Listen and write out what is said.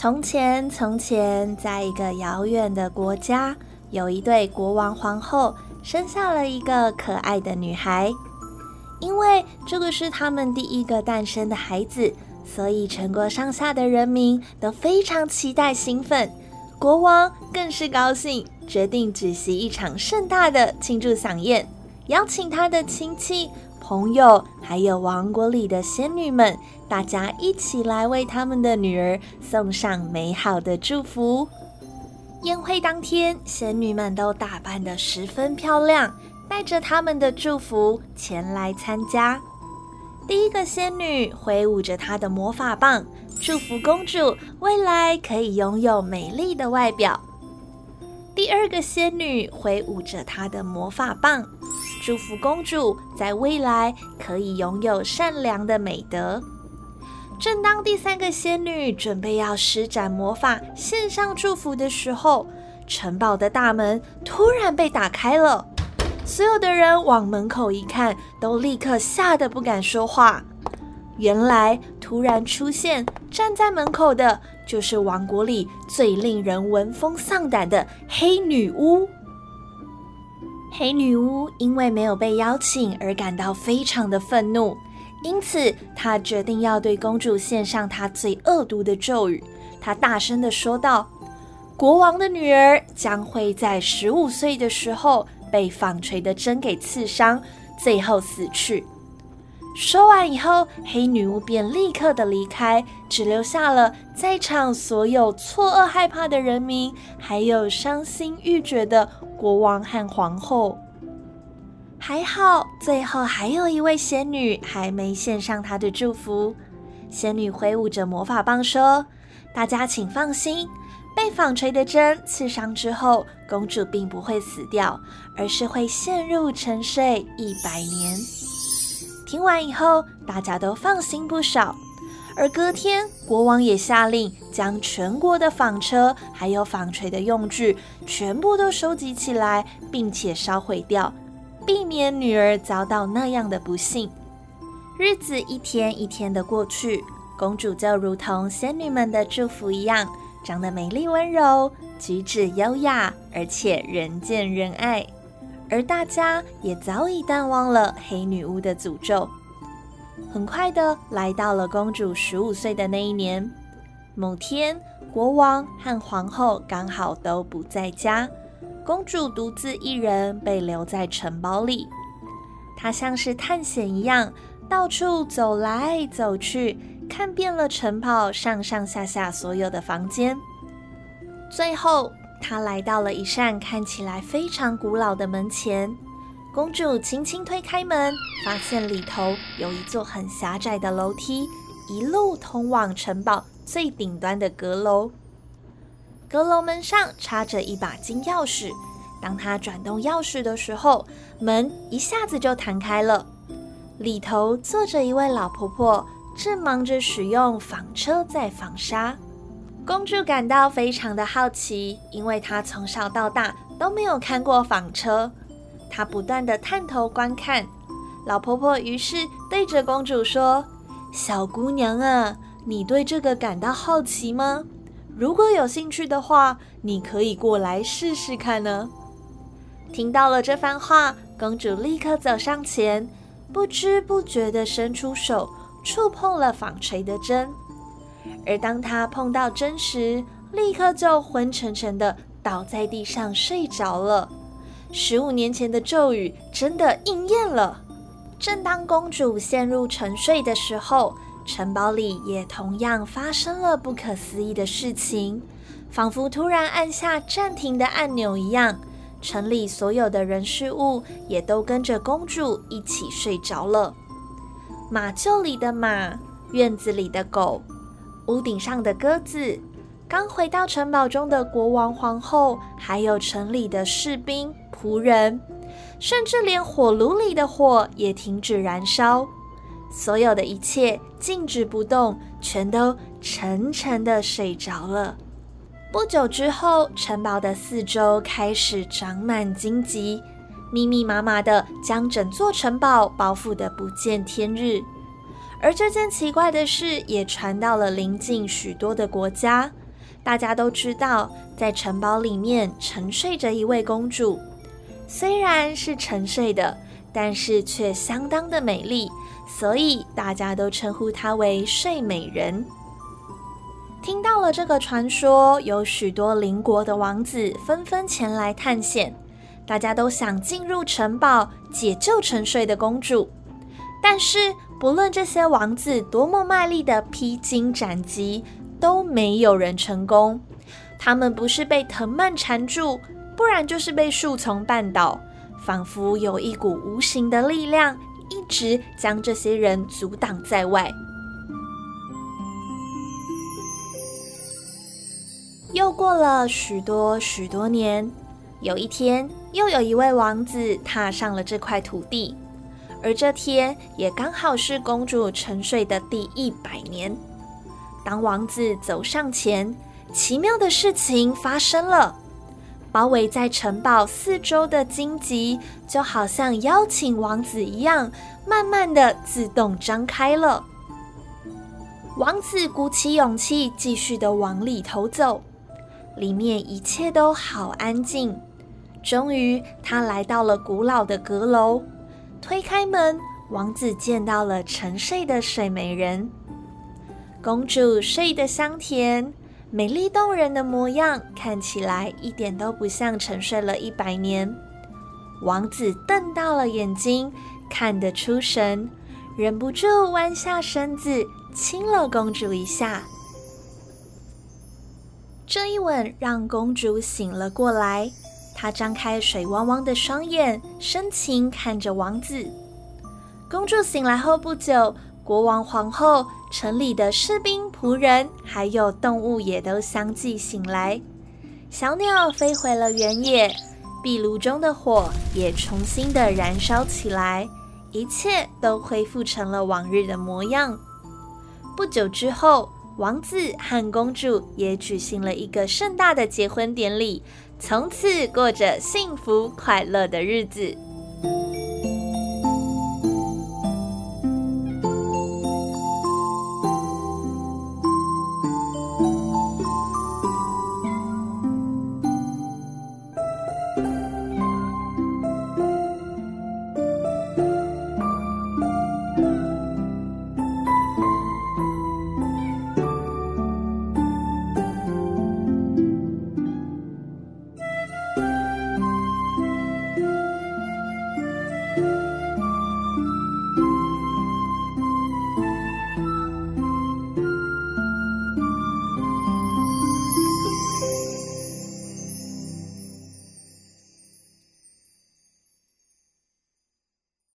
从前，从前，在一个遥远的国家，有一对国王皇后，生下了一个可爱的女孩。因为这个是他们第一个诞生的孩子，所以全国上下的人民都非常期待、兴奋。国王更是高兴，决定举行一场盛大的庆祝飨宴，邀请他的亲戚。朋友，还有王国里的仙女们，大家一起来为他们的女儿送上美好的祝福。宴会当天，仙女们都打扮得十分漂亮，带着他们的祝福前来参加。第一个仙女挥舞着她的魔法棒，祝福公主未来可以拥有美丽的外表。第二个仙女挥舞着她的魔法棒。祝福公主在未来可以拥有善良的美德。正当第三个仙女准备要施展魔法献上祝福的时候，城堡的大门突然被打开了。所有的人往门口一看，都立刻吓得不敢说话。原来，突然出现站在门口的，就是王国里最令人闻风丧胆的黑女巫。黑女巫因为没有被邀请而感到非常的愤怒，因此她决定要对公主献上她最恶毒的咒语。她大声的说道：“国王的女儿将会在十五岁的时候被纺锤的针给刺伤，最后死去。”说完以后，黑女巫便立刻的离开，只留下了在场所有错愕害怕的人民，还有伤心欲绝的国王和皇后。还好，最后还有一位仙女还没献上她的祝福。仙女挥舞着魔法棒说：“大家请放心，被纺锤的针刺伤之后，公主并不会死掉，而是会陷入沉睡一百年。”听完以后，大家都放心不少。而隔天，国王也下令将全国的纺车还有纺锤的用具全部都收集起来，并且烧毁掉，避免女儿遭到那样的不幸。日子一天一天的过去，公主就如同仙女们的祝福一样，长得美丽温柔，举止优雅，而且人见人爱。而大家也早已淡忘了黑女巫的诅咒。很快的来到了公主十五岁的那一年，某天，国王和皇后刚好都不在家，公主独自一人被留在城堡里。她像是探险一样，到处走来走去，看遍了城堡上上下下所有的房间，最后。她来到了一扇看起来非常古老的门前，公主轻轻推开门，发现里头有一座很狭窄的楼梯，一路通往城堡最顶端的阁楼。阁楼门上插着一把金钥匙，当她转动钥匙的时候，门一下子就弹开了，里头坐着一位老婆婆，正忙着使用纺车在纺纱。公主感到非常的好奇，因为她从小到大都没有看过纺车。她不断的探头观看，老婆婆于是对着公主说：“小姑娘啊，你对这个感到好奇吗？如果有兴趣的话，你可以过来试试看呢。”听到了这番话，公主立刻走上前，不知不觉的伸出手，触碰了纺锤的针。而当她碰到针时，立刻就昏沉沉的倒在地上睡着了。十五年前的咒语真的应验了。正当公主陷入沉睡的时候，城堡里也同样发生了不可思议的事情，仿佛突然按下暂停的按钮一样，城里所有的人事物也都跟着公主一起睡着了。马厩里的马，院子里的狗。屋顶上的鸽子，刚回到城堡中的国王、皇后，还有城里的士兵、仆人，甚至连火炉里的火也停止燃烧，所有的一切静止不动，全都沉沉的睡着了。不久之后，城堡的四周开始长满荆棘，密密麻麻的将整座城堡包覆的不见天日。而这件奇怪的事也传到了邻近许多的国家，大家都知道，在城堡里面沉睡着一位公主，虽然是沉睡的，但是却相当的美丽，所以大家都称呼她为睡美人。听到了这个传说，有许多邻国的王子纷纷前来探险，大家都想进入城堡解救沉睡的公主。但是，不论这些王子多么卖力的披荆斩棘，都没有人成功。他们不是被藤蔓缠住，不然就是被树丛绊倒，仿佛有一股无形的力量一直将这些人阻挡在外。又过了许多许多年，有一天，又有一位王子踏上了这块土地。而这天也刚好是公主沉睡的第一百年。当王子走上前，奇妙的事情发生了。包围在城堡四周的荆棘，就好像邀请王子一样，慢慢的自动张开了。王子鼓起勇气，继续的往里头走。里面一切都好安静。终于，他来到了古老的阁楼。推开门，王子见到了沉睡的睡美人。公主睡得香甜，美丽动人的模样看起来一点都不像沉睡了一百年。王子瞪大了眼睛，看得出神，忍不住弯下身子亲了公主一下。这一吻让公主醒了过来。她张开水汪汪的双眼，深情看着王子。公主醒来后不久，国王、皇后、城里的士兵、仆人，还有动物也都相继醒来。小鸟飞回了原野，壁炉中的火也重新的燃烧起来，一切都恢复成了往日的模样。不久之后，王子和公主也举行了一个盛大的结婚典礼。从此过着幸福快乐的日子。